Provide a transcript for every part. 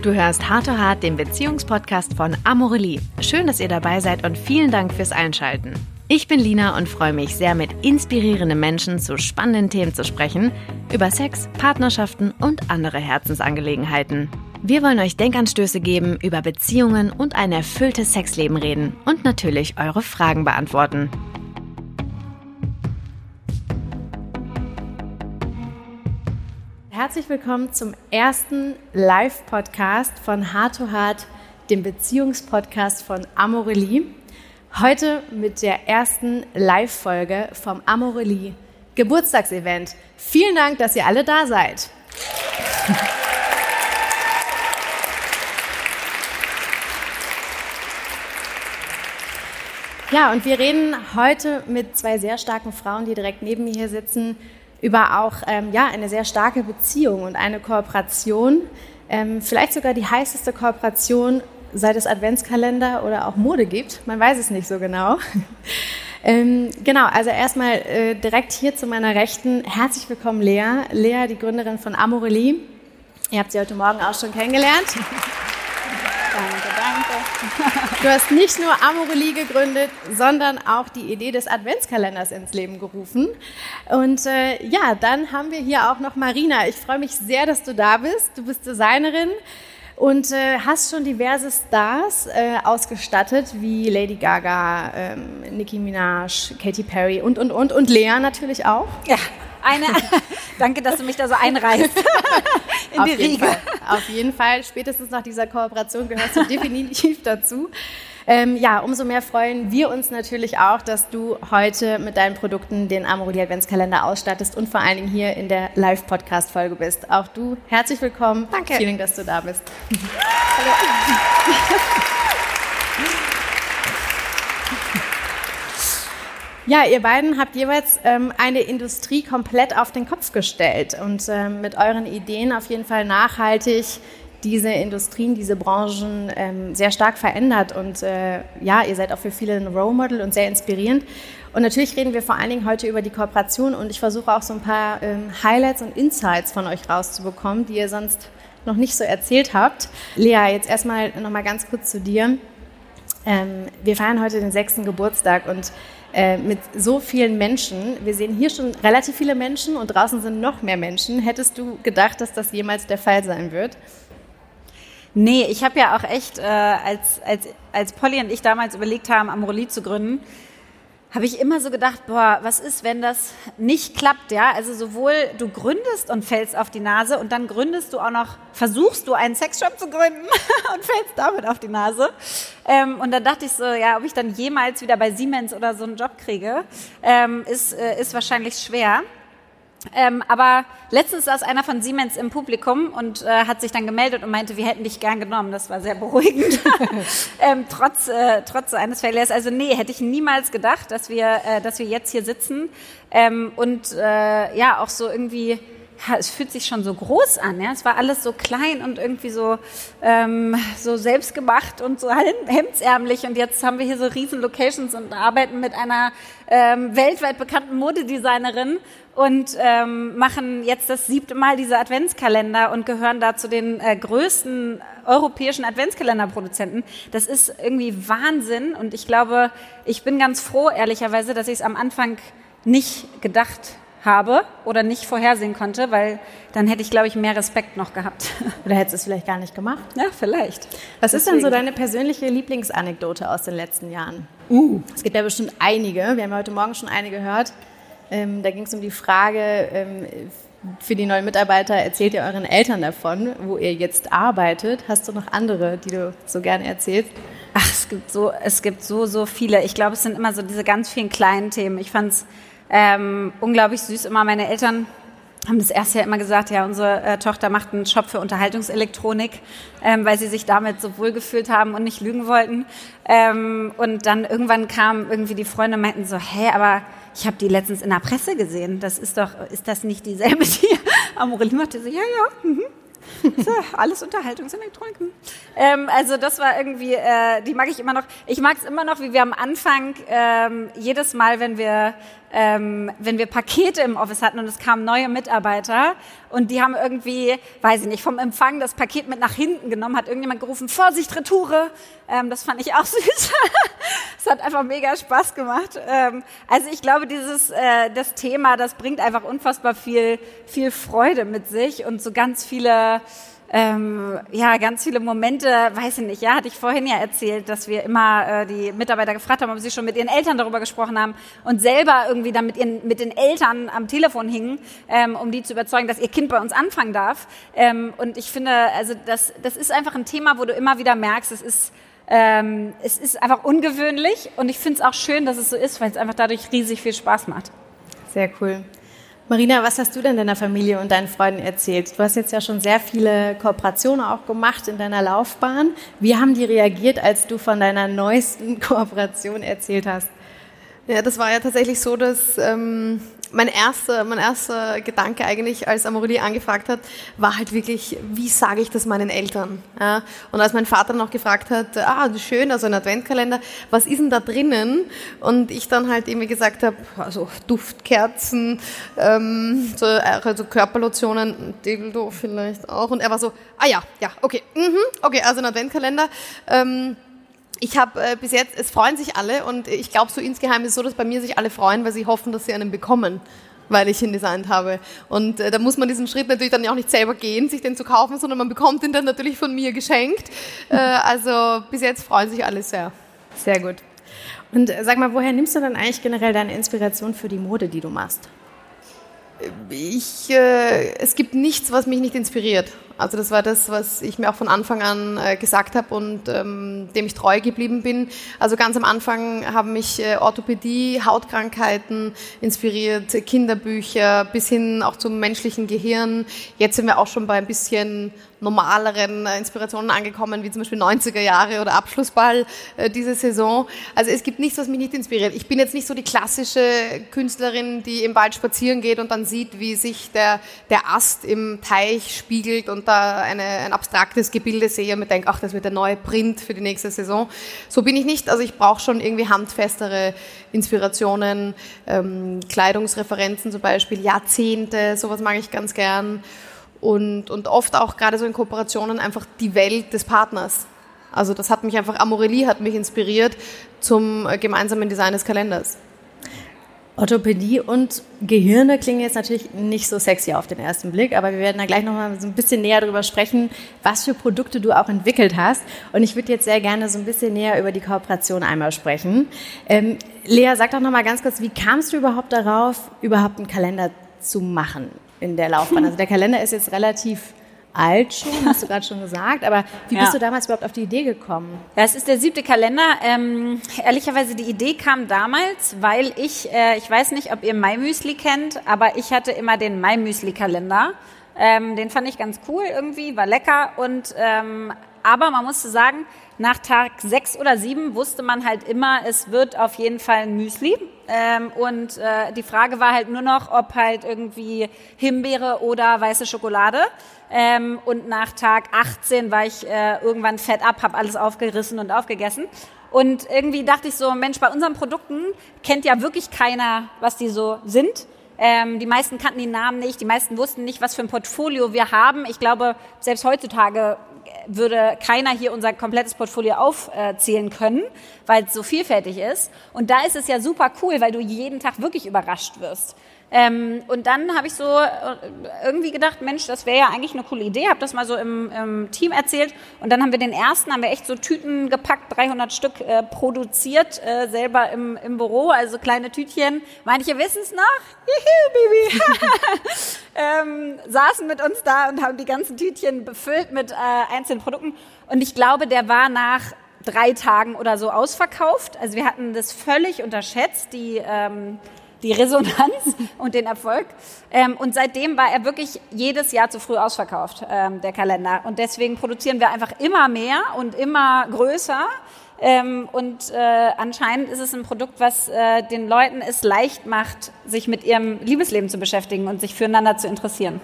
Du hörst Hart to Hart, den Beziehungspodcast von Amorelie. Schön, dass ihr dabei seid und vielen Dank fürs Einschalten. Ich bin Lina und freue mich sehr, mit inspirierenden Menschen zu spannenden Themen zu sprechen, über Sex, Partnerschaften und andere Herzensangelegenheiten. Wir wollen euch Denkanstöße geben, über Beziehungen und ein erfülltes Sexleben reden und natürlich eure Fragen beantworten. Herzlich willkommen zum ersten Live-Podcast von Heart to Heart, dem Beziehungspodcast von Amorelie. Heute mit der ersten Live-Folge vom Amorelie Geburtstagsevent. Vielen Dank, dass ihr alle da seid. Ja, und wir reden heute mit zwei sehr starken Frauen, die direkt neben mir hier sitzen, über auch ähm, ja, eine sehr starke Beziehung und eine Kooperation, ähm, vielleicht sogar die heißeste Kooperation, seit es Adventskalender oder auch Mode gibt. Man weiß es nicht so genau. ähm, genau, also erstmal äh, direkt hier zu meiner Rechten. Herzlich willkommen, Lea. Lea, die Gründerin von Amorelie. Ihr habt sie heute Morgen auch schon kennengelernt. Du hast nicht nur Amorelie gegründet, sondern auch die Idee des Adventskalenders ins Leben gerufen. Und äh, ja, dann haben wir hier auch noch Marina. Ich freue mich sehr, dass du da bist. Du bist Designerin und äh, hast schon diverse Stars äh, ausgestattet, wie Lady Gaga, ähm, Nicki Minaj, Katy Perry und, und, und. Und Lea natürlich auch. Ja. Eine, danke, dass du mich da so einreißt in die Riege. Fall. Auf jeden Fall, spätestens nach dieser Kooperation gehörst du definitiv dazu. Ähm, ja, umso mehr freuen wir uns natürlich auch, dass du heute mit deinen Produkten den Amorelie Adventskalender ausstattest und vor allen Dingen hier in der Live-Podcast-Folge bist. Auch du, herzlich willkommen. Danke. Vielen Dank, dass du da bist. Hallo. Ja, ihr beiden habt jeweils ähm, eine Industrie komplett auf den Kopf gestellt und ähm, mit euren Ideen auf jeden Fall nachhaltig diese Industrien, diese Branchen ähm, sehr stark verändert. Und äh, ja, ihr seid auch für viele ein Role Model und sehr inspirierend. Und natürlich reden wir vor allen Dingen heute über die Kooperation und ich versuche auch so ein paar ähm, Highlights und Insights von euch rauszubekommen, die ihr sonst noch nicht so erzählt habt. Lea, jetzt erstmal nochmal ganz kurz zu dir. Ähm, wir feiern heute den sechsten Geburtstag und äh, mit so vielen Menschen. Wir sehen hier schon relativ viele Menschen und draußen sind noch mehr Menschen. Hättest du gedacht, dass das jemals der Fall sein wird? Nee, ich habe ja auch echt, äh, als, als, als Polly und ich damals überlegt haben, Amorelie zu gründen, habe ich immer so gedacht, boah, was ist, wenn das nicht klappt, ja? Also sowohl du gründest und fällst auf die Nase und dann gründest du auch noch, versuchst du einen Sexshop zu gründen und fällst damit auf die Nase. Ähm, und dann dachte ich so, ja, ob ich dann jemals wieder bei Siemens oder so einen Job kriege, ähm, ist, äh, ist wahrscheinlich schwer. Ähm, aber letztens saß einer von Siemens im Publikum und äh, hat sich dann gemeldet und meinte, wir hätten dich gern genommen. Das war sehr beruhigend, ähm, trotz, äh, trotz eines Failures. Also nee, hätte ich niemals gedacht, dass wir, äh, dass wir jetzt hier sitzen ähm, und äh, ja auch so irgendwie ja, es fühlt sich schon so groß an. Ja? Es war alles so klein und irgendwie so, ähm, so selbstgemacht und so hemdsärmlich. Und jetzt haben wir hier so riesen Locations und arbeiten mit einer ähm, weltweit bekannten Modedesignerin und ähm, machen jetzt das siebte Mal diese Adventskalender und gehören da zu den äh, größten europäischen Adventskalenderproduzenten. Das ist irgendwie Wahnsinn und ich glaube, ich bin ganz froh, ehrlicherweise, dass ich es am Anfang nicht gedacht habe oder nicht vorhersehen konnte, weil dann hätte ich, glaube ich, mehr Respekt noch gehabt. Oder hättest du es vielleicht gar nicht gemacht? Ja, vielleicht. Was Deswegen. ist denn so deine persönliche Lieblingsanekdote aus den letzten Jahren? Uh. Es gibt ja bestimmt einige. Wir haben heute Morgen schon eine gehört. Ähm, da ging es um die Frage, ähm, für die neuen Mitarbeiter, erzählt ihr euren Eltern davon, wo ihr jetzt arbeitet? Hast du noch andere, die du so gerne erzählst? Ach, es gibt so, es gibt so, so viele. Ich glaube, es sind immer so diese ganz vielen kleinen Themen. Ich fand es ähm, unglaublich süß. Immer meine Eltern haben das erste Jahr immer gesagt, ja, unsere äh, Tochter macht einen Shop für Unterhaltungselektronik, ähm, weil sie sich damit so wohl gefühlt haben und nicht lügen wollten. Ähm, und dann irgendwann kamen irgendwie die Freunde und meinten so, hä, aber ich habe die letztens in der Presse gesehen. Das ist doch, ist das nicht dieselbe, die Amorelie machte? So, ja, ja, mhm. So, alles Unterhaltungselektronik. Ähm, also das war irgendwie, äh, die mag ich immer noch. Ich mag es immer noch, wie wir am Anfang ähm, jedes Mal, wenn wir ähm, wenn wir Pakete im Office hatten und es kamen neue Mitarbeiter und die haben irgendwie, weiß ich nicht, vom Empfang das Paket mit nach hinten genommen, hat irgendjemand gerufen, Vorsicht, Retoure. Ähm, das fand ich auch süß. Es hat einfach mega Spaß gemacht. Ähm, also ich glaube, dieses äh, das Thema, das bringt einfach unfassbar viel, viel Freude mit sich und so ganz viele ähm, ja, ganz viele Momente, weiß ich nicht, ja, hatte ich vorhin ja erzählt, dass wir immer äh, die Mitarbeiter gefragt haben, ob sie schon mit ihren Eltern darüber gesprochen haben und selber irgendwie dann mit, ihren, mit den Eltern am Telefon hingen, ähm, um die zu überzeugen, dass ihr Kind bei uns anfangen darf. Ähm, und ich finde, also das, das ist einfach ein Thema, wo du immer wieder merkst, es ist ähm, es ist einfach ungewöhnlich und ich finde es auch schön, dass es so ist, weil es einfach dadurch riesig viel Spaß macht. Sehr cool. Marina, was hast du denn deiner Familie und deinen Freunden erzählt? Du hast jetzt ja schon sehr viele Kooperationen auch gemacht in deiner Laufbahn. Wie haben die reagiert, als du von deiner neuesten Kooperation erzählt hast? Ja, das war ja tatsächlich so, dass ähm, mein erster, mein erster Gedanke eigentlich, als Amorelie angefragt hat, war halt wirklich, wie sage ich das meinen Eltern? Ja? Und als mein Vater noch gefragt hat, ah, schön, also ein Adventkalender, was ist denn da drinnen? Und ich dann halt irgendwie gesagt habe, also Duftkerzen, ähm, so, also Körperlotionen, Dildo vielleicht auch. Und er war so, ah ja, ja, okay, mhm, okay, also ein Adventkalender. Ähm, ich habe äh, bis jetzt, es freuen sich alle und ich glaube, so insgeheim ist es so, dass bei mir sich alle freuen, weil sie hoffen, dass sie einen bekommen, weil ich ihn designt habe. Und äh, da muss man diesen Schritt natürlich dann auch nicht selber gehen, sich den zu kaufen, sondern man bekommt ihn dann natürlich von mir geschenkt. Äh, also bis jetzt freuen sich alle sehr. Sehr gut. Und äh, sag mal, woher nimmst du dann eigentlich generell deine Inspiration für die Mode, die du machst? Ich, äh, es gibt nichts, was mich nicht inspiriert. Also das war das, was ich mir auch von Anfang an äh, gesagt habe und ähm, dem ich treu geblieben bin. Also ganz am Anfang haben mich äh, Orthopädie, Hautkrankheiten inspiriert, Kinderbücher bis hin auch zum menschlichen Gehirn. Jetzt sind wir auch schon bei ein bisschen normaleren äh, Inspirationen angekommen, wie zum Beispiel 90er Jahre oder Abschlussball äh, diese Saison. Also es gibt nichts, was mich nicht inspiriert. Ich bin jetzt nicht so die klassische Künstlerin, die im Wald spazieren geht und dann sieht, wie sich der, der Ast im Teich spiegelt und da eine, ein abstraktes Gebilde sehe und mir denke, ach, das wird der neue Print für die nächste Saison. So bin ich nicht. Also ich brauche schon irgendwie handfestere Inspirationen, ähm, Kleidungsreferenzen zum Beispiel, Jahrzehnte, sowas mag ich ganz gern und, und oft auch gerade so in Kooperationen einfach die Welt des Partners. Also das hat mich einfach, Amorelie hat mich inspiriert zum äh, gemeinsamen Design des Kalenders. Orthopädie und Gehirne klingen jetzt natürlich nicht so sexy auf den ersten Blick, aber wir werden da gleich nochmal so ein bisschen näher darüber sprechen, was für Produkte du auch entwickelt hast. Und ich würde jetzt sehr gerne so ein bisschen näher über die Kooperation einmal sprechen. Ähm, Lea, sag doch nochmal ganz kurz, wie kamst du überhaupt darauf, überhaupt einen Kalender zu machen? In der Laufbahn? Also der Kalender ist jetzt relativ alt schon, hast du gerade schon gesagt. Aber wie ja. bist du damals überhaupt auf die Idee gekommen? Ja, es ist der siebte Kalender. Ähm, ehrlicherweise, die Idee kam damals, weil ich, äh, ich weiß nicht, ob ihr Mai-Müsli kennt, aber ich hatte immer den Mai-Müsli-Kalender. Ähm, den fand ich ganz cool irgendwie, war lecker. Und ähm, aber man musste sagen, nach Tag sechs oder sieben wusste man halt immer, es wird auf jeden Fall ein Müsli. Ähm, und äh, die Frage war halt nur noch, ob halt irgendwie Himbeere oder weiße Schokolade. Ähm, und nach Tag 18 war ich äh, irgendwann fett ab, habe alles aufgerissen und aufgegessen. Und irgendwie dachte ich so, Mensch, bei unseren Produkten kennt ja wirklich keiner, was die so sind. Ähm, die meisten kannten die Namen nicht, die meisten wussten nicht, was für ein Portfolio wir haben. Ich glaube, selbst heutzutage würde keiner hier unser komplettes Portfolio aufzählen können, weil es so vielfältig ist. Und da ist es ja super cool, weil du jeden Tag wirklich überrascht wirst. Ähm, und dann habe ich so äh, irgendwie gedacht, Mensch, das wäre ja eigentlich eine coole Idee, habe das mal so im, im, Team erzählt. Und dann haben wir den ersten, haben wir echt so Tüten gepackt, 300 Stück äh, produziert, äh, selber im, im, Büro, also kleine Tütchen. Manche wissen es noch, Juhu, Baby, ähm, saßen mit uns da und haben die ganzen Tütchen befüllt mit äh, einzelnen Produkten. Und ich glaube, der war nach drei Tagen oder so ausverkauft. Also wir hatten das völlig unterschätzt, die ähm, die Resonanz und den Erfolg. Ähm, und seitdem war er wirklich jedes Jahr zu früh ausverkauft, ähm, der Kalender. Und deswegen produzieren wir einfach immer mehr und immer größer. Ähm, und äh, anscheinend ist es ein Produkt, was äh, den Leuten es leicht macht, sich mit ihrem Liebesleben zu beschäftigen und sich füreinander zu interessieren.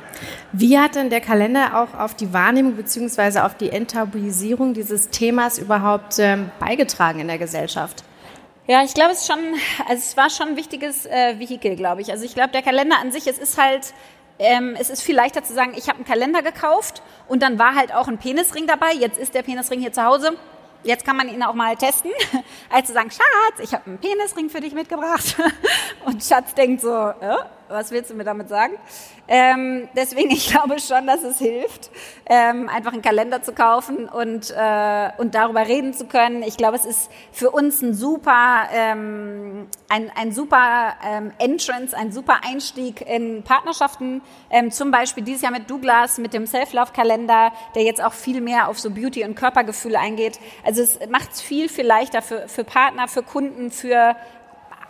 Wie hat denn der Kalender auch auf die Wahrnehmung bzw. auf die Enttabuisierung dieses Themas überhaupt ähm, beigetragen in der Gesellschaft? Ja, ich glaube, es ist schon, also es war schon ein wichtiges äh, Vehikel, glaube ich. Also ich glaube, der Kalender an sich, es ist halt, ähm, es ist viel leichter zu sagen, ich habe einen Kalender gekauft und dann war halt auch ein Penisring dabei. Jetzt ist der Penisring hier zu Hause. Jetzt kann man ihn auch mal testen, als zu sagen, Schatz, ich habe einen Penisring für dich mitgebracht. Und Schatz denkt so, äh, was willst du mir damit sagen? Ähm, deswegen, ich glaube schon, dass es hilft, ähm, einfach einen Kalender zu kaufen und, äh, und darüber reden zu können. Ich glaube, es ist für uns ein super, ähm, ein, ein super ähm, Entrance, ein super Einstieg in Partnerschaften. Ähm, zum Beispiel dieses Jahr mit Douglas, mit dem Self-Love-Kalender, der jetzt auch viel mehr auf so Beauty- und Körpergefühle eingeht. Also es macht es viel, viel leichter für, für Partner, für Kunden, für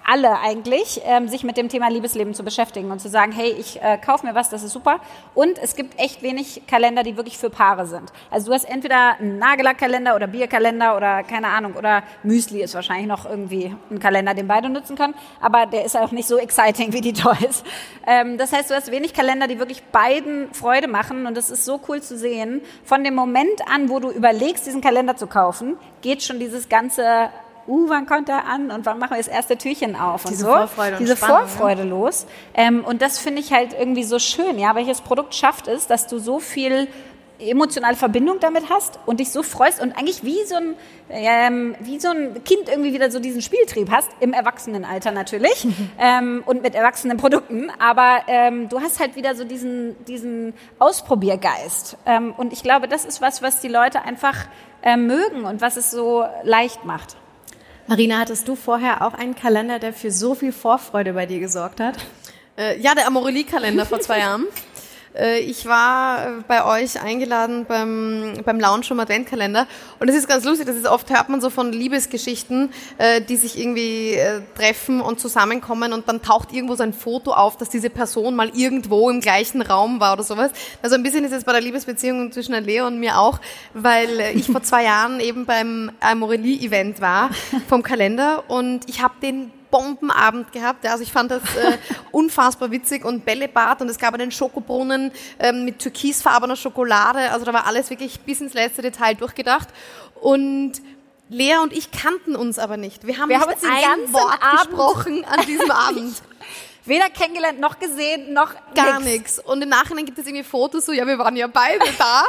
alle eigentlich, ähm, sich mit dem Thema Liebesleben zu beschäftigen und zu sagen, hey, ich äh, kaufe mir was, das ist super. Und es gibt echt wenig Kalender, die wirklich für Paare sind. Also du hast entweder einen Nagellackkalender oder Bierkalender oder keine Ahnung, oder Müsli ist wahrscheinlich noch irgendwie ein Kalender, den beide nutzen können, aber der ist auch nicht so exciting wie die Toys. Ähm, das heißt, du hast wenig Kalender, die wirklich beiden Freude machen und es ist so cool zu sehen. Von dem Moment an, wo du überlegst, diesen Kalender zu kaufen, geht schon dieses ganze uh, wann kommt er an und wann machen wir das erste Türchen auf Diese und so. Vorfreude und Diese Spannung, Vorfreude los. Ähm, und das finde ich halt irgendwie so schön, ja, welches Produkt schafft es, dass du so viel emotionale Verbindung damit hast und dich so freust und eigentlich wie so ein ähm, wie so ein Kind irgendwie wieder so diesen Spieltrieb hast im Erwachsenenalter natürlich ähm, und mit erwachsenen Produkten, aber ähm, du hast halt wieder so diesen diesen Ausprobiergeist ähm, und ich glaube, das ist was, was die Leute einfach ähm, mögen und was es so leicht macht. Marina, hattest du vorher auch einen Kalender, der für so viel Vorfreude bei dir gesorgt hat? Äh, ja, der Amorelie-Kalender vor zwei Jahren. Äh, ich war äh, bei euch eingeladen beim, beim Launch vom Adventkalender und es ist ganz lustig, das ist oft hört man so von Liebesgeschichten, äh, die sich irgendwie treffen und zusammenkommen und dann taucht irgendwo so ein Foto auf, dass diese Person mal irgendwo im gleichen Raum war oder sowas. Also ein bisschen ist es bei der Liebesbeziehung zwischen Leo und mir auch, weil ich vor zwei Jahren eben beim Amorelie-Event war vom Kalender und ich habe den Bombenabend gehabt. Ja, also ich fand das äh, unfassbar witzig und Bällebad und es gab einen Schokobrunnen ähm, mit türkisfarbener Schokolade. Also da war alles wirklich bis ins letzte Detail durchgedacht. Und Lea und ich kannten uns aber nicht. Wir haben Wir haben uns ein ganzen Wort Abend- gesprochen an diesem Abend. Weder kennengelernt noch gesehen noch Gar nichts. Und im Nachhinein gibt es irgendwie Fotos, so, ja, wir waren ja beide da.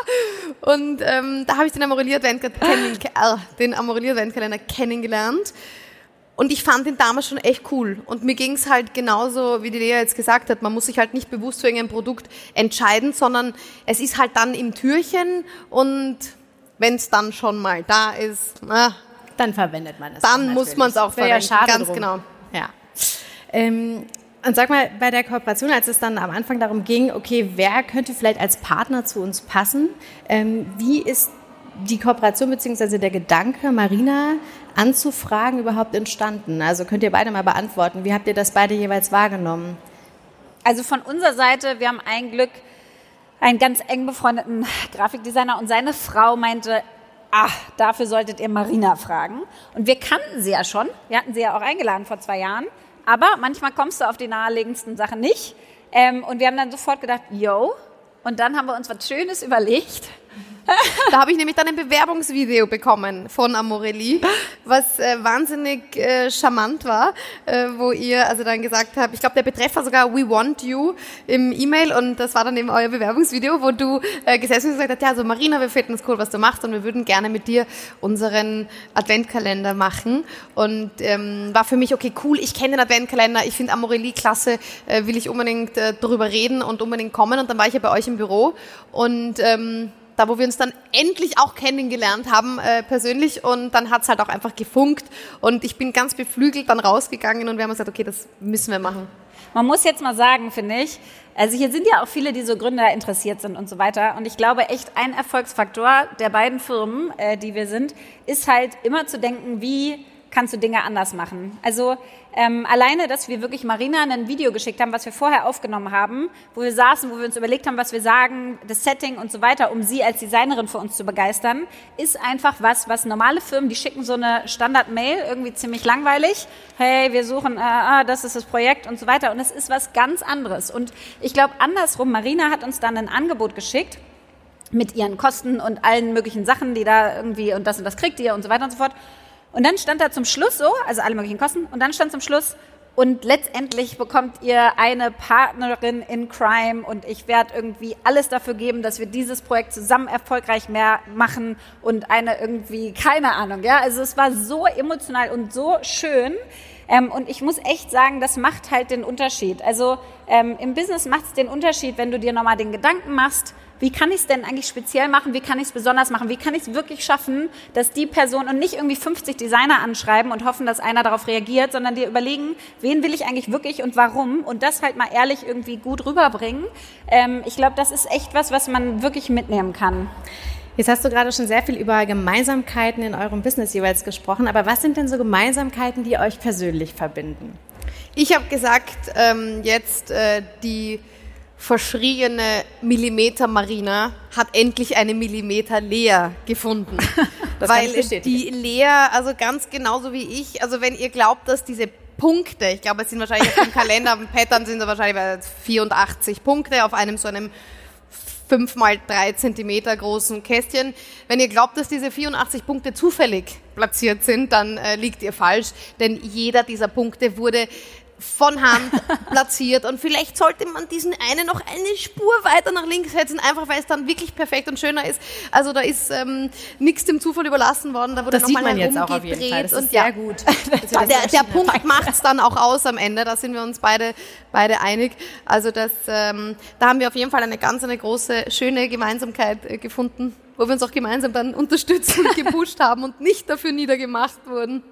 Und ähm, da habe ich den Amorelie Adventkalender äh, Adventkalender kennengelernt. Und ich fand ihn damals schon echt cool. Und mir ging es halt genauso, wie die Lea jetzt gesagt hat, man muss sich halt nicht bewusst für irgendein Produkt entscheiden, sondern es ist halt dann im Türchen und wenn es dann schon mal da ist, na, Dann verwendet man es. dann muss man es auch Wäre ja verwenden. schade Ganz drum. genau. Ja. Ähm, und sag mal, bei der Kooperation, als es dann am Anfang darum ging, okay, wer könnte vielleicht als Partner zu uns passen, ähm, wie ist die Kooperation bzw. der Gedanke, Marina anzufragen, überhaupt entstanden? Also könnt ihr beide mal beantworten. Wie habt ihr das beide jeweils wahrgenommen? Also von unserer Seite, wir haben ein Glück, einen ganz eng befreundeten Grafikdesigner und seine Frau meinte, ach, dafür solltet ihr Marina fragen. Und wir kannten sie ja schon. Wir hatten sie ja auch eingeladen vor zwei Jahren. Aber manchmal kommst du auf die naheliegendsten Sachen nicht. Ähm, und wir haben dann sofort gedacht, yo. Und dann haben wir uns was Schönes überlegt. Da habe ich nämlich dann ein Bewerbungsvideo bekommen von Amorelie, was äh, wahnsinnig äh, charmant war, äh, wo ihr also dann gesagt habt, ich glaube der Betreff war sogar We Want You im E-Mail. Und das war dann eben euer Bewerbungsvideo, wo du äh, gesessen und gesagt hast, ja, also Marina, wir finden es cool, was du machst und wir würden gerne mit dir unseren Adventkalender machen. Und ähm, war für mich, okay, cool, ich kenne den Adventkalender, ich finde Amorelie klasse, äh, will ich unbedingt äh, darüber reden und unbedingt kommen. Und dann war ich ja bei euch im Büro und ähm, da wo wir uns dann endlich auch kennengelernt haben äh, persönlich und dann hat's halt auch einfach gefunkt und ich bin ganz beflügelt dann rausgegangen und wir haben gesagt, okay, das müssen wir machen. Man muss jetzt mal sagen, finde ich, also hier sind ja auch viele, die so Gründer interessiert sind und so weiter. Und ich glaube echt, ein Erfolgsfaktor der beiden Firmen, äh, die wir sind, ist halt immer zu denken, wie kannst du Dinge anders machen. Also ähm, alleine, dass wir wirklich Marina ein Video geschickt haben, was wir vorher aufgenommen haben, wo wir saßen, wo wir uns überlegt haben, was wir sagen, das Setting und so weiter, um sie als Designerin für uns zu begeistern, ist einfach was, was normale Firmen, die schicken so eine Standard-Mail, irgendwie ziemlich langweilig. Hey, wir suchen, äh, ah, das ist das Projekt und so weiter. Und es ist was ganz anderes. Und ich glaube andersrum, Marina hat uns dann ein Angebot geschickt mit ihren Kosten und allen möglichen Sachen, die da irgendwie und das und das kriegt ihr und so weiter und so fort. Und dann stand da zum Schluss so, also alle möglichen Kosten, und dann stand zum Schluss, und letztendlich bekommt ihr eine Partnerin in Crime und ich werde irgendwie alles dafür geben, dass wir dieses Projekt zusammen erfolgreich mehr machen und eine irgendwie, keine Ahnung, ja. Also es war so emotional und so schön. Ähm, und ich muss echt sagen, das macht halt den Unterschied. Also ähm, im Business macht es den Unterschied, wenn du dir nochmal den Gedanken machst, wie kann ich es denn eigentlich speziell machen, wie kann ich es besonders machen, wie kann ich es wirklich schaffen, dass die Person und nicht irgendwie 50 Designer anschreiben und hoffen, dass einer darauf reagiert, sondern dir überlegen, wen will ich eigentlich wirklich und warum und das halt mal ehrlich irgendwie gut rüberbringen. Ähm, ich glaube, das ist echt was, was man wirklich mitnehmen kann. Jetzt hast du gerade schon sehr viel über Gemeinsamkeiten in eurem Business jeweils gesprochen, aber was sind denn so Gemeinsamkeiten, die euch persönlich verbinden? Ich habe gesagt, ähm, jetzt äh, die verschriene Millimeter Marina hat endlich eine Millimeter Lea gefunden. Weil die Lea, also ganz genauso wie ich, also wenn ihr glaubt, dass diese Punkte, ich glaube, es sind wahrscheinlich auf dem Kalender, auf dem Pattern sind es wahrscheinlich 84 Punkte auf einem so einem 5 mal 3 Zentimeter großen Kästchen. Wenn ihr glaubt, dass diese 84 Punkte zufällig platziert sind, dann äh, liegt ihr falsch, denn jeder dieser Punkte wurde von Hand platziert und vielleicht sollte man diesen einen noch eine Spur weiter nach links setzen, einfach weil es dann wirklich perfekt und schöner ist. Also da ist ähm, nichts dem Zufall überlassen worden, da wurde nochmal herumgedreht und ja, gut. Also der, der Punkt macht es dann auch aus am Ende, da sind wir uns beide, beide einig. Also das, ähm, da haben wir auf jeden Fall eine ganz eine große, schöne Gemeinsamkeit äh, gefunden, wo wir uns auch gemeinsam dann unterstützt und gepusht haben und nicht dafür niedergemacht wurden.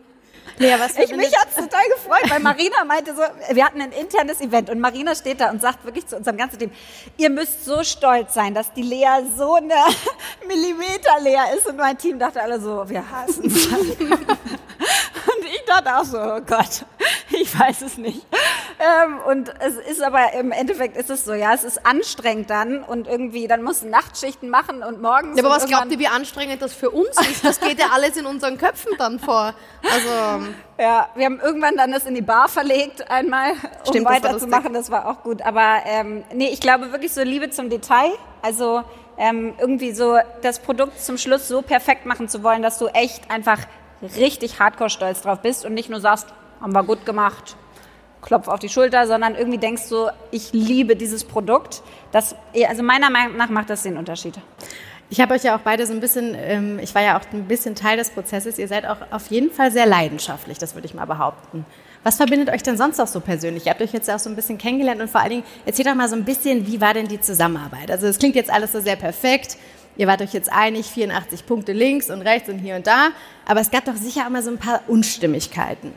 Lea, was ich, mich hat's total gefreut, weil Marina meinte so, wir hatten ein internes Event und Marina steht da und sagt wirklich zu unserem ganzen Team, ihr müsst so stolz sein, dass die Lea so eine Millimeter Lea ist. Und mein Team dachte alle so, wir hassen dachte auch so, oh Gott, ich weiß es nicht. Ähm, und es ist aber im Endeffekt ist es so, ja, es ist anstrengend dann und irgendwie, dann musst du Nachtschichten machen und morgens. Ja, aber was glaubt ihr, wie anstrengend das für uns ist? Das geht ja alles in unseren Köpfen dann vor. Also. Ja, wir haben irgendwann dann das in die Bar verlegt einmal, um Stimmt, weiterzumachen. Das, das war auch gut. Aber ähm, nee, ich glaube wirklich so Liebe zum Detail. Also ähm, irgendwie so das Produkt zum Schluss so perfekt machen zu wollen, dass du echt einfach richtig hardcore stolz drauf bist und nicht nur sagst, haben wir gut gemacht, Klopf auf die Schulter, sondern irgendwie denkst du, ich liebe dieses Produkt. Das, also meiner Meinung nach macht das den Unterschied. Ich habe euch ja auch beide so ein bisschen, ähm, ich war ja auch ein bisschen Teil des Prozesses. Ihr seid auch auf jeden Fall sehr leidenschaftlich, das würde ich mal behaupten. Was verbindet euch denn sonst auch so persönlich? Ihr habt euch jetzt auch so ein bisschen kennengelernt und vor allen Dingen erzählt doch mal so ein bisschen, wie war denn die Zusammenarbeit? Also es klingt jetzt alles so sehr perfekt. Ihr wart euch jetzt einig, 84 Punkte links und rechts und hier und da. Aber es gab doch sicher mal so ein paar Unstimmigkeiten.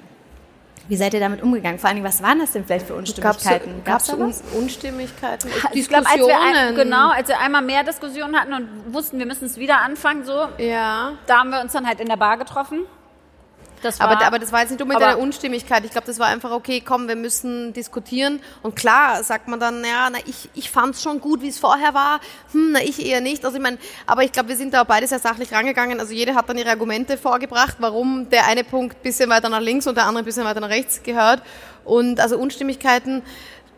Wie seid ihr damit umgegangen? Vor allen Dingen, was waren das denn vielleicht für Unstimmigkeiten? Gab es Un Unstimmigkeiten? Ich glaube, als wir ein, genau, als wir einmal mehr Diskussionen hatten und wussten, wir müssen es wieder anfangen, so, ja. da haben wir uns dann halt in der Bar getroffen. Das aber, aber das war jetzt nicht unbedingt eine Unstimmigkeit. Ich glaube, das war einfach, okay, komm, wir müssen diskutieren. Und klar sagt man dann, ja, na, ich, ich fand es schon gut, wie es vorher war. Hm, na, ich eher nicht. Also ich meine, aber ich glaube, wir sind da auch beide sehr sachlich rangegangen. Also jede hat dann ihre Argumente vorgebracht, warum der eine Punkt bisschen weiter nach links und der andere ein bisschen weiter nach rechts gehört. Und also Unstimmigkeiten,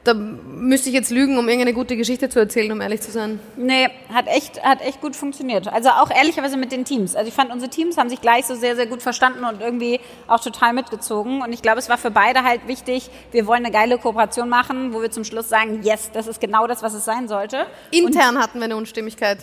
da müsste ich jetzt lügen, um irgendeine gute Geschichte zu erzählen, um ehrlich zu sein. Nee, hat echt, hat echt gut funktioniert. Also auch ehrlicherweise mit den Teams. Also ich fand, unsere Teams haben sich gleich so sehr, sehr gut verstanden und irgendwie auch total mitgezogen. Und ich glaube, es war für beide halt wichtig, wir wollen eine geile Kooperation machen, wo wir zum Schluss sagen, yes, das ist genau das, was es sein sollte. Intern und hatten wir eine Unstimmigkeit.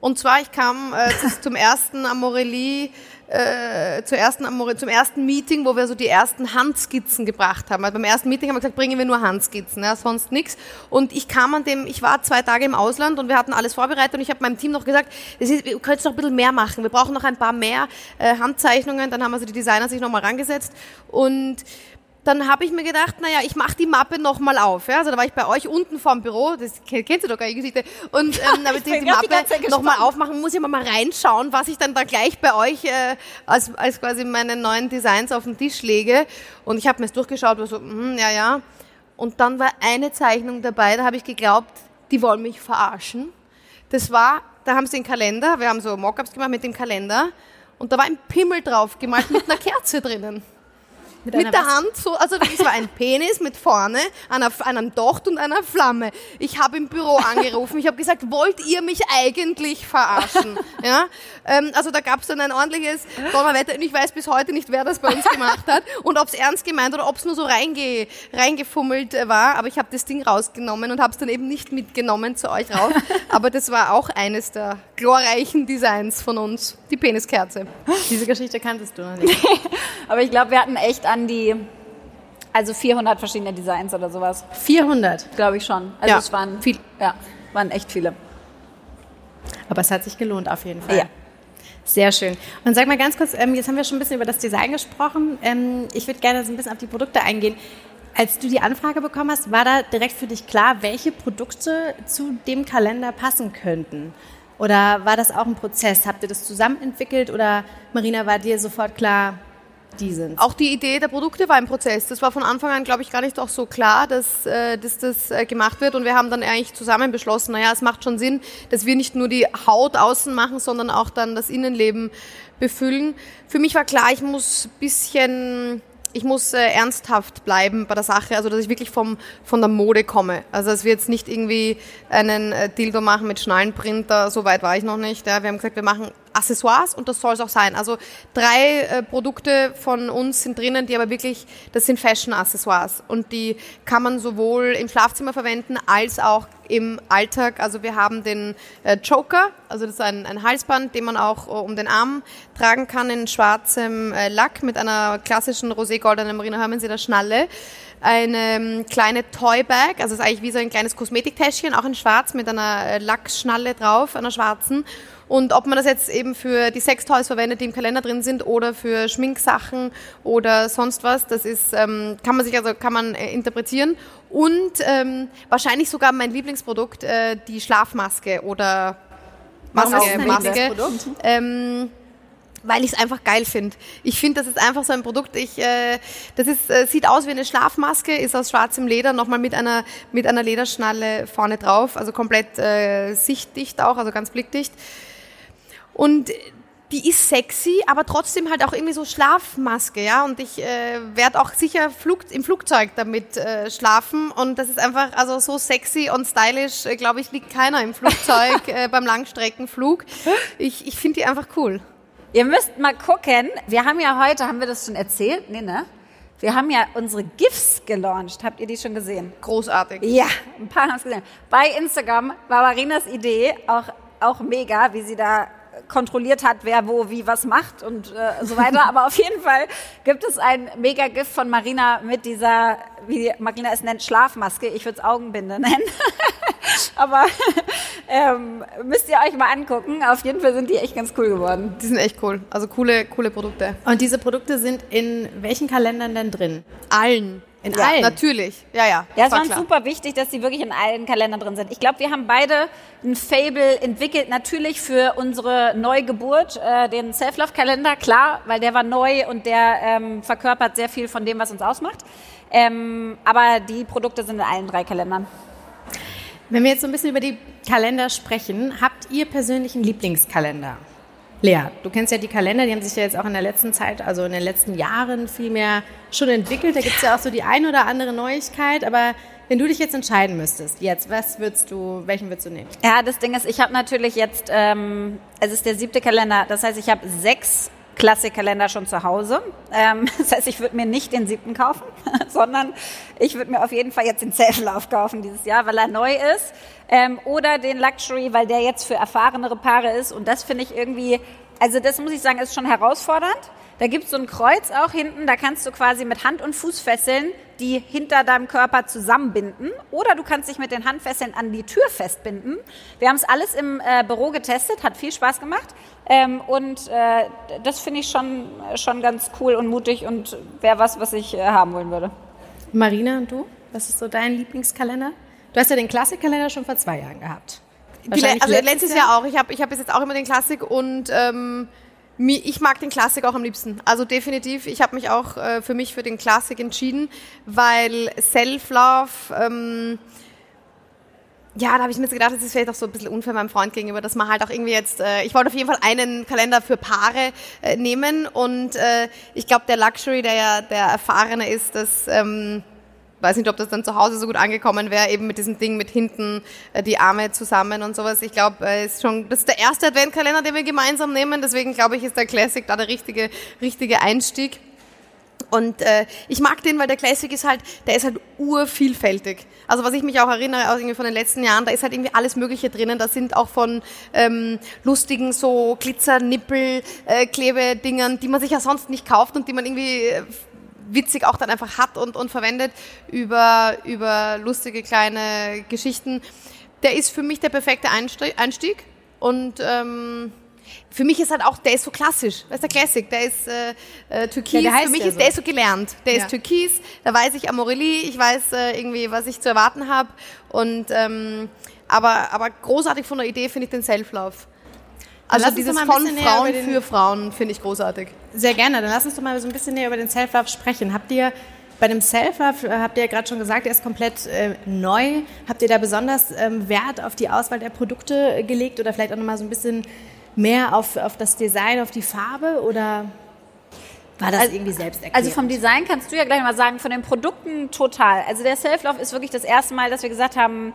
Und zwar, ich kam äh, zum ersten Amorelie äh, zur ersten, zum ersten Meeting, wo wir so die ersten Handskizzen gebracht haben. Also beim ersten Meeting haben wir gesagt, bringen wir nur Handskizzen, ja, sonst nichts. Und ich kam an dem, ich war zwei Tage im Ausland und wir hatten alles vorbereitet und ich habe meinem Team noch gesagt, das ist, ihr könnt noch ein bisschen mehr machen. Wir brauchen noch ein paar mehr äh, Handzeichnungen. Dann haben also die Designer sich nochmal rangesetzt und dann habe ich mir gedacht, naja, ich mache die Mappe nochmal auf. Ja? Also da war ich bei euch unten vorm Büro, das kennst du doch gar nicht, Geschichte. Und ähm, damit ich die Mappe nochmal aufmachen, muss ich mal reinschauen, was ich dann da gleich bei euch äh, als, als quasi meine neuen Designs auf den Tisch lege. Und ich habe mir das durchgeschaut, war so, hm, ja, ja. Und dann war eine Zeichnung dabei, da habe ich geglaubt, die wollen mich verarschen. Das war, da haben sie den Kalender, wir haben so Mockups gemacht mit dem Kalender und da war ein Pimmel drauf gemalt mit einer Kerze drinnen. Mit, mit der was? Hand so, also das war ein Penis mit vorne, einer, einem Docht und einer Flamme. Ich habe im Büro angerufen, ich habe gesagt, wollt ihr mich eigentlich verarschen? Ja? Ähm, also da gab es dann ein ordentliches Donnerwetter und ich weiß bis heute nicht, wer das bei uns gemacht hat und ob es ernst gemeint oder ob es nur so reinge, reingefummelt war, aber ich habe das Ding rausgenommen und habe es dann eben nicht mitgenommen zu euch rauf. Aber das war auch eines der glorreichen Designs von uns, die Peniskerze. Diese Geschichte kanntest du noch nicht. aber ich glaube, wir hatten echt an die, also 400 verschiedene Designs oder sowas. 400? Glaube ich schon. Also ja. es waren, viel, ja, waren echt viele. Aber es hat sich gelohnt auf jeden Fall. Ja. Sehr schön. Und sag mal ganz kurz, ähm, jetzt haben wir schon ein bisschen über das Design gesprochen. Ähm, ich würde gerne so ein bisschen auf die Produkte eingehen. Als du die Anfrage bekommen hast, war da direkt für dich klar, welche Produkte zu dem Kalender passen könnten? Oder war das auch ein Prozess? Habt ihr das zusammen entwickelt oder Marina, war dir sofort klar, die sind. Auch die Idee der Produkte war ein Prozess. Das war von Anfang an, glaube ich, gar nicht auch so klar, dass, äh, dass das äh, gemacht wird. Und wir haben dann eigentlich zusammen beschlossen, naja, es macht schon Sinn, dass wir nicht nur die Haut außen machen, sondern auch dann das Innenleben befüllen. Für mich war klar, ich muss bisschen ich muss äh, ernsthaft bleiben bei der Sache, also dass ich wirklich vom, von der Mode komme. Also dass wir jetzt nicht irgendwie einen äh, Dildo machen mit Schnallenprinter, so weit war ich noch nicht. Ja. Wir haben gesagt, wir machen Accessoires und das soll es auch sein. Also drei äh, Produkte von uns sind drinnen, die aber wirklich, das sind Fashion-Accessoires und die kann man sowohl im Schlafzimmer verwenden als auch im Alltag. Also wir haben den äh, Joker, also das ist ein, ein Halsband, den man auch äh, um den Arm tragen kann in schwarzem äh, Lack mit einer klassischen rosé-goldenen Marina Hermannseder Schnalle eine ähm, kleine Toy-Bag, also ist eigentlich wie so ein kleines Kosmetiktäschchen, auch in schwarz mit einer äh, Lackschnalle drauf, einer schwarzen und ob man das jetzt eben für die Sextoys verwendet, die im Kalender drin sind, oder für Schminksachen oder sonst was, das ist, ähm, kann man sich also kann man äh, interpretieren. Und ähm, wahrscheinlich sogar mein Lieblingsprodukt, äh, die Schlafmaske oder Maske. Maske. Ähm, weil ich es einfach geil finde. Ich finde, das ist einfach so ein Produkt. Ich, äh, das ist, äh, sieht aus wie eine Schlafmaske, ist aus schwarzem Leder, nochmal mit einer mit einer Lederschnalle vorne drauf, also komplett äh, sichtdicht auch, also ganz blickdicht. Und die ist sexy, aber trotzdem halt auch irgendwie so Schlafmaske, ja. Und ich äh, werde auch sicher Flug, im Flugzeug damit äh, schlafen. Und das ist einfach also so sexy und stylisch, äh, glaube ich, liegt keiner im Flugzeug äh, beim Langstreckenflug. Ich, ich finde die einfach cool. Ihr müsst mal gucken. Wir haben ja heute, haben wir das schon erzählt? Nee, ne? Wir haben ja unsere GIFs gelauncht. Habt ihr die schon gesehen? Großartig. Ja, ein paar haben es gesehen. Bei Instagram war Marinas Idee auch, auch mega, wie sie da kontrolliert hat, wer wo wie was macht und äh, so weiter. Aber auf jeden Fall gibt es ein Mega-Gift von Marina mit dieser, wie Marina es nennt, Schlafmaske. Ich würde es Augenbinde nennen. Aber ähm, müsst ihr euch mal angucken. Auf jeden Fall sind die echt ganz cool geworden. Die sind echt cool. Also coole, coole Produkte. Und diese Produkte sind in welchen Kalendern denn drin? Allen. In ja, allen? Natürlich, ja, ja. Ja, es war uns super wichtig, dass die wirklich in allen Kalendern drin sind. Ich glaube, wir haben beide ein Fable entwickelt, natürlich für unsere Neugeburt, äh, den Self-Love-Kalender, klar, weil der war neu und der ähm, verkörpert sehr viel von dem, was uns ausmacht. Ähm, aber die Produkte sind in allen drei Kalendern. Wenn wir jetzt so ein bisschen über die Kalender sprechen, habt ihr persönlich einen Lieblingskalender? Lea, du kennst ja die Kalender, die haben sich ja jetzt auch in der letzten Zeit, also in den letzten Jahren viel mehr schon entwickelt. Da gibt es ja auch so die ein oder andere Neuigkeit, aber wenn du dich jetzt entscheiden müsstest, jetzt, was würdest du, welchen würdest du nehmen? Ja, das Ding ist, ich habe natürlich jetzt, ähm, es ist der siebte Kalender, das heißt, ich habe sechs Klassikkalender schon zu Hause. Ähm, das heißt, ich würde mir nicht den siebten kaufen, sondern ich würde mir auf jeden Fall jetzt den Zeltenlauf kaufen dieses Jahr, weil er neu ist. Ähm, oder den Luxury, weil der jetzt für erfahrenere Paare ist. Und das finde ich irgendwie, also das muss ich sagen, ist schon herausfordernd. Da gibt es so ein Kreuz auch hinten, da kannst du quasi mit Hand- und Fußfesseln die hinter deinem Körper zusammenbinden. Oder du kannst dich mit den Handfesseln an die Tür festbinden. Wir haben es alles im äh, Büro getestet, hat viel Spaß gemacht. Ähm, und äh, das finde ich schon, schon ganz cool und mutig und wäre was, was ich äh, haben wollen würde. Marina und du? Was ist so dein Lieblingskalender? Du hast ja den Klassikkalender schon vor zwei Jahren gehabt. also letztes Jahr, Jahr auch. Ich habe ich hab jetzt auch immer den Klassik und ähm, ich mag den Klassik auch am liebsten. Also definitiv, ich habe mich auch äh, für mich für den Klassik entschieden, weil Self-Love, ähm, ja, da habe ich mir gedacht, das ist vielleicht auch so ein bisschen unfair meinem Freund gegenüber, dass man halt auch irgendwie jetzt, äh, ich wollte auf jeden Fall einen Kalender für Paare äh, nehmen und äh, ich glaube, der Luxury, der ja der erfahrene ist, das ähm, weiß nicht, ob das dann zu Hause so gut angekommen wäre, eben mit diesem Ding mit hinten äh, die Arme zusammen und sowas. Ich glaube, äh, ist schon, das ist der erste Adventkalender, den wir gemeinsam nehmen, deswegen glaube ich, ist der Classic da der richtige, richtige Einstieg. Und äh, ich mag den, weil der Classic ist halt, der ist halt urvielfältig. Also was ich mich auch erinnere, aus irgendwie von den letzten Jahren, da ist halt irgendwie alles Mögliche drinnen. Da sind auch von ähm, lustigen so Glitzer, Nippel, äh, Klebedingern, die man sich ja sonst nicht kauft und die man irgendwie äh, witzig auch dann einfach hat und, und verwendet über, über lustige kleine Geschichten. Der ist für mich der perfekte Einstieg und ähm, für mich ist halt auch, der ist so klassisch, das ist der Classic, der ist äh, äh, Türkis, ja, für mich ist, so. der ist so gelernt, der ja. ist Türkis, da weiß ich Amorelie, ich weiß äh, irgendwie, was ich zu erwarten habe und ähm, aber, aber großartig von der Idee finde ich den Self-Love. Also dieses von Frauen für Frauen finde ich großartig. Sehr gerne, dann lass uns doch mal so ein bisschen näher über den Self-Love sprechen. Habt ihr bei dem Self-Love, äh, habt ihr ja gerade schon gesagt, der ist komplett äh, neu. Habt ihr da besonders ähm, Wert auf die Auswahl der Produkte gelegt oder vielleicht auch nochmal so ein bisschen mehr auf, auf das Design, auf die Farbe oder war das also, irgendwie selbst erklärt? Also vom Design kannst du ja gleich mal sagen, von den Produkten total. Also der Self-Love ist wirklich das erste Mal, dass wir gesagt haben,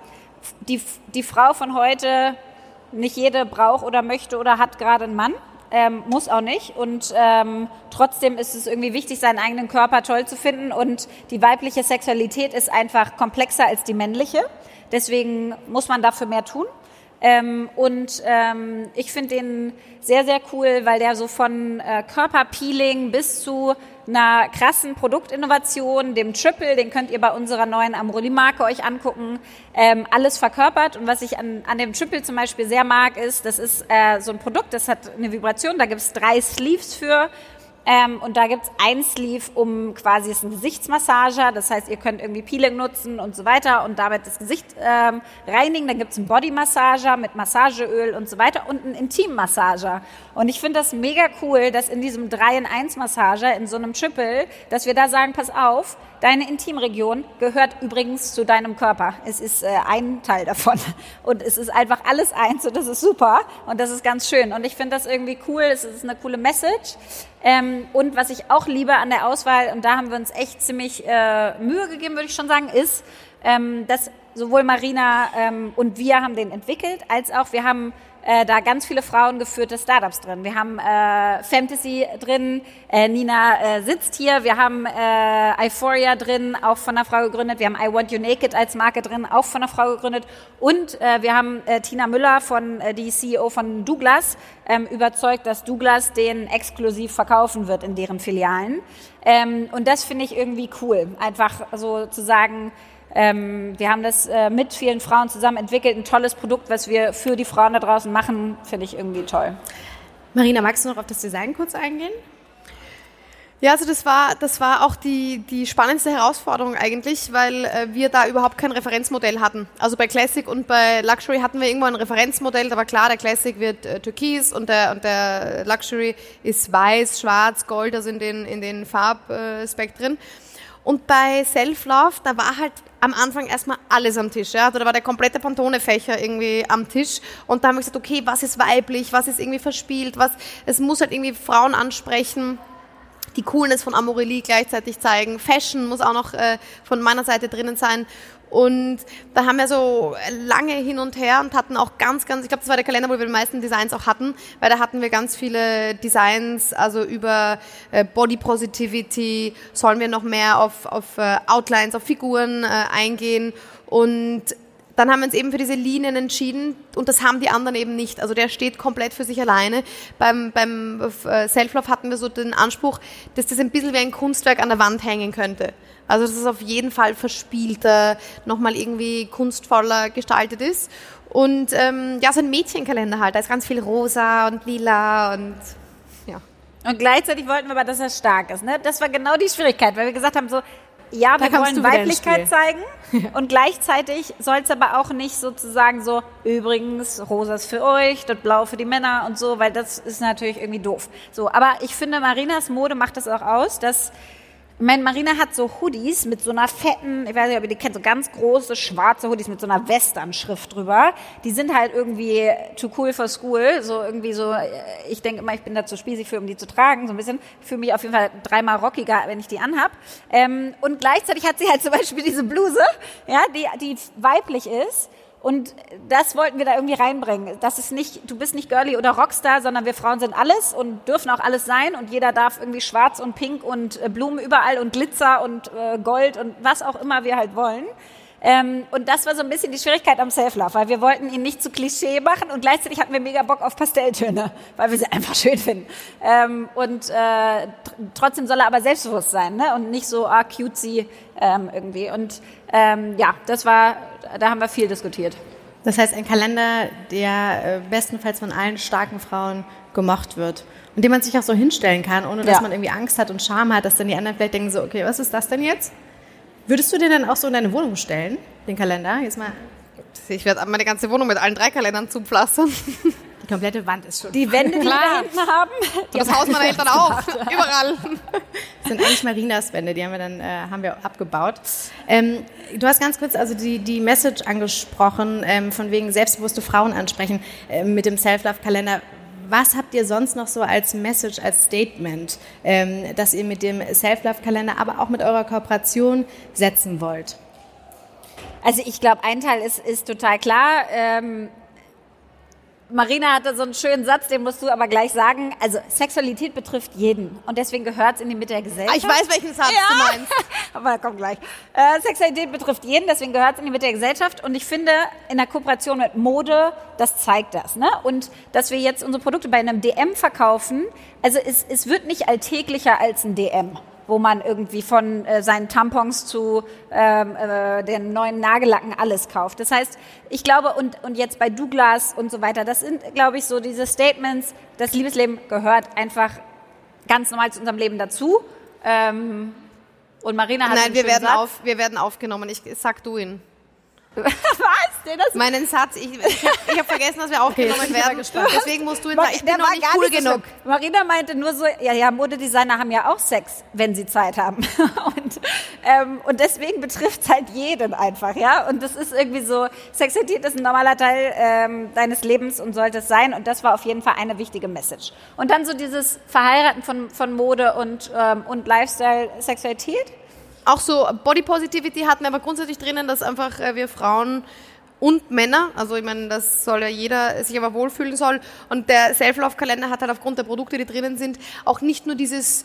die, die Frau von heute, nicht jede braucht oder möchte oder hat gerade einen Mann. Ähm, muss auch nicht. Und ähm, trotzdem ist es irgendwie wichtig, seinen eigenen Körper toll zu finden. Und die weibliche Sexualität ist einfach komplexer als die männliche. Deswegen muss man dafür mehr tun. Ähm, und ähm, ich finde den sehr, sehr cool, weil der so von äh, Körperpeeling bis zu einer krassen Produktinnovation, dem Triple, den könnt ihr bei unserer neuen Amroli-Marke euch angucken, ähm, alles verkörpert. Und was ich an, an dem Triple zum Beispiel sehr mag, ist, das ist äh, so ein Produkt, das hat eine Vibration, da gibt es drei Sleeves für ähm, und da gibt's ein Sleeve, um quasi ist ein Gesichtsmassager. Das heißt, ihr könnt irgendwie Peeling nutzen und so weiter und damit das Gesicht ähm, reinigen. Dann gibt's einen Bodymassager mit Massageöl und so weiter und einen Intimmassager. Und ich finde das mega cool, dass in diesem 3 in 1 Massager, in so einem Triple, dass wir da sagen, pass auf, Deine Intimregion gehört übrigens zu deinem Körper. Es ist äh, ein Teil davon. Und es ist einfach alles eins und das ist super und das ist ganz schön. Und ich finde das irgendwie cool. Es ist eine coole Message. Ähm, und was ich auch liebe an der Auswahl, und da haben wir uns echt ziemlich äh, Mühe gegeben, würde ich schon sagen, ist, ähm, dass sowohl Marina ähm, und wir haben den entwickelt, als auch wir haben äh, da ganz viele frauengeführte Startups drin. Wir haben äh, Fantasy drin, äh, Nina äh, sitzt hier, wir haben äh, Euphoria drin, auch von einer Frau gegründet, wir haben I Want You Naked als Marke drin, auch von einer Frau gegründet und äh, wir haben äh, Tina Müller, von äh, die CEO von Douglas, ähm, überzeugt, dass Douglas den exklusiv verkaufen wird in deren Filialen. Ähm, und das finde ich irgendwie cool, einfach so zu sagen, ähm, wir haben das äh, mit vielen Frauen zusammen entwickelt, ein tolles Produkt, was wir für die Frauen da draußen machen, finde ich irgendwie toll. Marina, magst du noch auf das Design kurz eingehen? Ja, also das war, das war auch die, die spannendste Herausforderung eigentlich, weil äh, wir da überhaupt kein Referenzmodell hatten. Also bei Classic und bei Luxury hatten wir irgendwo ein Referenzmodell, da war klar, der Classic wird äh, türkis und der, und der Luxury ist weiß, schwarz, gold, also in den, in den Farbspektren. Und bei Self-Love, da war halt am Anfang erstmal alles am Tisch. Ja? Also da war der komplette Pantone-Fächer irgendwie am Tisch. Und da haben wir gesagt, okay, was ist weiblich, was ist irgendwie verspielt, was, es muss halt irgendwie Frauen ansprechen die Coolness von Amorelie gleichzeitig zeigen. Fashion muss auch noch äh, von meiner Seite drinnen sein. Und da haben wir so lange hin und her und hatten auch ganz, ganz, ich glaube, das war der Kalender, wo wir die meisten Designs auch hatten, weil da hatten wir ganz viele Designs, also über äh, Body Positivity, sollen wir noch mehr auf, auf äh, Outlines, auf Figuren äh, eingehen? Und dann haben wir uns eben für diese Linien entschieden und das haben die anderen eben nicht. Also der steht komplett für sich alleine. Beim, beim äh, Self-Love hatten wir so den Anspruch, dass das ein bisschen wie ein Kunstwerk an der Wand hängen könnte. Also dass es auf jeden Fall verspielter, nochmal irgendwie kunstvoller gestaltet ist. Und ähm, ja, so ein Mädchenkalender halt. Da ist ganz viel rosa und lila und. Und gleichzeitig wollten wir aber, dass er stark ist. Ne? Das war genau die Schwierigkeit, weil wir gesagt haben, so, ja, da wir wollen Weiblichkeit zeigen. Und gleichzeitig soll es aber auch nicht sozusagen so, übrigens, rosa ist für euch, das blau für die Männer und so, weil das ist natürlich irgendwie doof. So, aber ich finde, Marinas Mode macht das auch aus, dass Mein Marina hat so Hoodies mit so einer fetten, ich weiß nicht, ob ihr die kennt, so ganz große schwarze Hoodies mit so einer Western-Schrift drüber. Die sind halt irgendwie too cool for school. So irgendwie so, äh, ich denke immer, ich bin da zu spießig für, um die zu tragen. So ein bisschen. Ich fühle mich auf jeden Fall dreimal rockiger, wenn ich die anhab. Ähm, und gleichzeitig hat sie halt zum Beispiel diese Bluse, ja, die, die weiblich ist und das wollten wir da irgendwie reinbringen. Das ist nicht, du bist nicht Girly oder Rockstar, sondern wir Frauen sind alles und dürfen auch alles sein und jeder darf irgendwie schwarz und pink und äh, Blumen überall und Glitzer und äh, Gold und was auch immer wir halt wollen. Ähm, und das war so ein bisschen die Schwierigkeit am Self-Love, weil wir wollten ihn nicht zu Klischee machen und gleichzeitig hatten wir mega Bock auf Pastelltöne, weil wir sie einfach schön finden. Ähm, und äh, trotzdem soll er aber selbstbewusst sein ne? und nicht so ah, cutesy ähm, irgendwie. Und ähm, ja, das war, da haben wir viel diskutiert. Das heißt, ein Kalender, der äh, bestenfalls von allen starken Frauen gemocht wird und den man sich auch so hinstellen kann, ohne dass ja. man irgendwie Angst hat und Scham hat, dass dann die anderen vielleicht denken so, okay, was ist das denn jetzt? Würdest du den dann auch so in deine Wohnung stellen, den Kalender? Jetzt mal. Ich werde meine ganze Wohnung mit allen drei Kalendern zupflastern. Die komplette Wand ist schon. Die Wände, die wir hinten haben. Die das Haus meiner Eltern auch. Überall. Das sind eigentlich Marinas Wände, die haben wir dann äh, haben wir abgebaut. Ähm, du hast ganz kurz also die, die Message angesprochen, ähm, von wegen selbstbewusste Frauen ansprechen äh, mit dem Self-Love-Kalender. Was habt ihr sonst noch so als Message, als Statement, ähm, dass ihr mit dem Self-Love-Kalender, aber auch mit eurer Kooperation setzen wollt? Also ich glaube, ein Teil ist, ist total klar. Ähm, Marina hatte so einen schönen Satz, den musst du aber gleich sagen. Also Sexualität betrifft jeden und deswegen gehört es in die Mitte der Gesellschaft. Ah, ich weiß, welchen Satz ja. du meinst. aber komm gleich. Äh, Sexualität betrifft jeden, deswegen gehört es in die Mitte der Gesellschaft und ich finde, in der Kooperation mit Mode, das zeigt das. Ne? Und dass wir jetzt unsere Produkte bei einem DM verkaufen, also es, es wird nicht alltäglicher als ein DM wo man irgendwie von äh, seinen Tampons zu ähm, äh, den neuen Nagellacken alles kauft. Das heißt, ich glaube, und, und jetzt bei Douglas und so weiter, das sind, glaube ich, so diese Statements, das Liebesleben gehört einfach ganz normal zu unserem Leben dazu. Ähm, und Marina hat Nein, wir werden, auf, wir werden aufgenommen. Ich sag du ihn. Was? Denn das Meinen Satz, ich, ich habe hab vergessen, dass wir aufgenommen okay, werden. Deswegen musst du ihn sagen, ich bin noch nicht cool nicht genug. So Marina meinte nur so, ja, ja, Modedesigner haben ja auch Sex, wenn sie Zeit haben. und, ähm, und deswegen betrifft es halt jeden einfach, ja. Und das ist irgendwie so, Sexualität ist ein normaler Teil ähm, deines Lebens und sollte es sein. Und das war auf jeden Fall eine wichtige Message. Und dann so dieses Verheiraten von, von Mode und, ähm, und Lifestyle, Sexualität auch so Body Positivity hatten wir aber grundsätzlich drinnen, dass einfach äh, wir Frauen und Männer, also ich meine, das soll ja jeder sich aber wohlfühlen soll. Und der Self-Love-Kalender hat halt aufgrund der Produkte, die drinnen sind, auch nicht nur dieses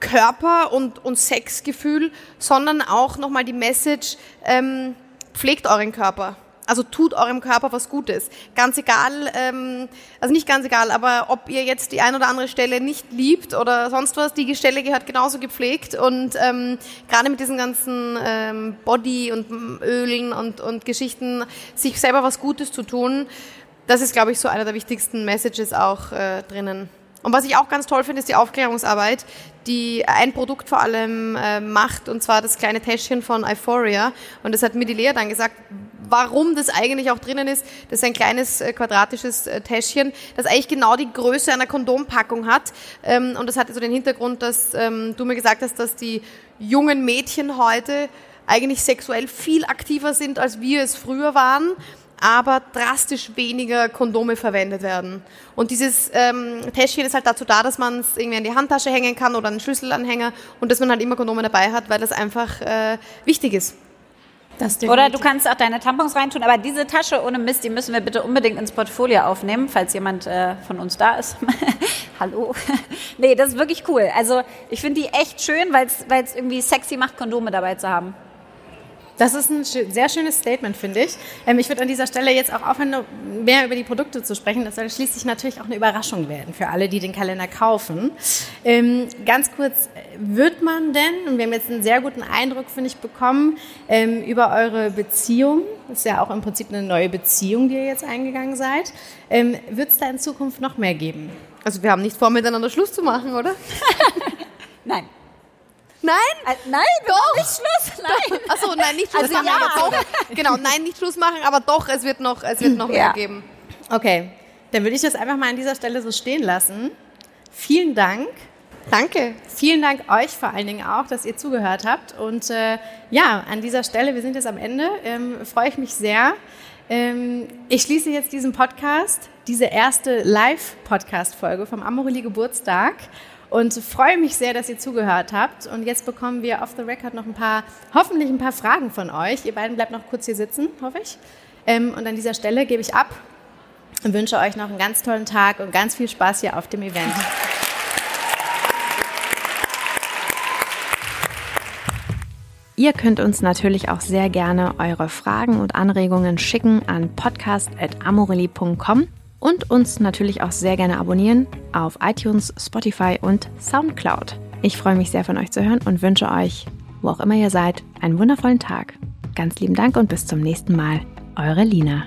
Körper- und, und Sexgefühl, sondern auch nochmal die Message, ähm, pflegt euren Körper. Also tut eurem Körper was Gutes. Ganz egal, ähm, also nicht ganz egal, aber ob ihr jetzt die ein oder andere Stelle nicht liebt oder sonst was, die Stelle gehört genauso gepflegt und ähm, gerade mit diesen ganzen ähm, Body und Ölen und, und Geschichten, sich selber was Gutes zu tun, das ist, glaube ich, so einer der wichtigsten Messages auch äh, drinnen. Und was ich auch ganz toll finde, ist die Aufklärungsarbeit, die ein Produkt vor allem äh, macht, und zwar das kleine Täschchen von Euphoria. Und das hat mir die Lea dann gesagt, warum das eigentlich auch drinnen ist. Das ist ein kleines äh, quadratisches äh, Täschchen, das eigentlich genau die Größe einer Kondompackung hat. Ähm, und das hat so den Hintergrund, dass ähm, du mir gesagt hast, dass die jungen Mädchen heute eigentlich sexuell viel aktiver sind, als wir es früher waren aber drastisch weniger Kondome verwendet werden. Und dieses ähm, Täschchen ist halt dazu da, dass man es irgendwie in die Handtasche hängen kann oder einen Schlüsselanhänger und dass man halt immer Kondome dabei hat, weil das einfach äh, wichtig ist. Oder du kannst auch deine Tampons reintun, aber diese Tasche ohne Mist, die müssen wir bitte unbedingt ins Portfolio aufnehmen, falls jemand äh, von uns da ist. Hallo. nee, das ist wirklich cool. Also ich finde die echt schön, weil es irgendwie sexy macht, Kondome dabei zu haben. Das ist ein sehr schönes Statement, finde ich. Ähm, ich würde an dieser Stelle jetzt auch aufhören, mehr über die Produkte zu sprechen. Das soll schließlich natürlich auch eine Überraschung werden für alle, die den Kalender kaufen. Ähm, ganz kurz, wird man denn, und wir haben jetzt einen sehr guten Eindruck, finde ich, bekommen, ähm, über eure Beziehung, das ist ja auch im Prinzip eine neue Beziehung, die ihr jetzt eingegangen seid, wird es da in Zukunft noch mehr geben? Also wir haben nicht vor, miteinander Schluss zu machen, oder? Nein. Nein? Äh, nein, doch. Nicht Schluss, nein. Achso, nein, nicht Schluss also machen, ja. aber doch. Genau, nein, nicht Schluss machen, aber doch, es wird noch, es wird noch ja. mehr geben. Okay, dann würde ich das einfach mal an dieser Stelle so stehen lassen. Vielen Dank Danke. Vielen Dank euch vor allen Dingen auch, dass ihr zugehört habt. Und äh, ja, an dieser Stelle, wir sind jetzt am Ende, ähm, freue ich mich sehr. Ähm, ich schließe jetzt diesen Podcast, diese erste Live-Podcast-Folge vom Amorelie Geburtstag und freue mich sehr, dass ihr zugehört habt. Und jetzt bekommen wir off the record noch ein paar, hoffentlich ein paar Fragen von euch. Ihr beiden bleibt noch kurz hier sitzen, hoffe ich. Ähm, und an dieser Stelle gebe ich ab und wünsche euch noch einen ganz tollen Tag und ganz viel Spaß hier auf dem Event. Ihr könnt uns natürlich auch sehr gerne eure Fragen und Anregungen schicken an podcast.amorelie.com und uns natürlich auch sehr gerne abonnieren auf iTunes, Spotify und Soundcloud. Ich freue mich sehr von euch zu hören und wünsche euch, wo auch immer ihr seid, einen wundervollen Tag. Ganz lieben Dank und bis zum nächsten Mal. Eure Lina.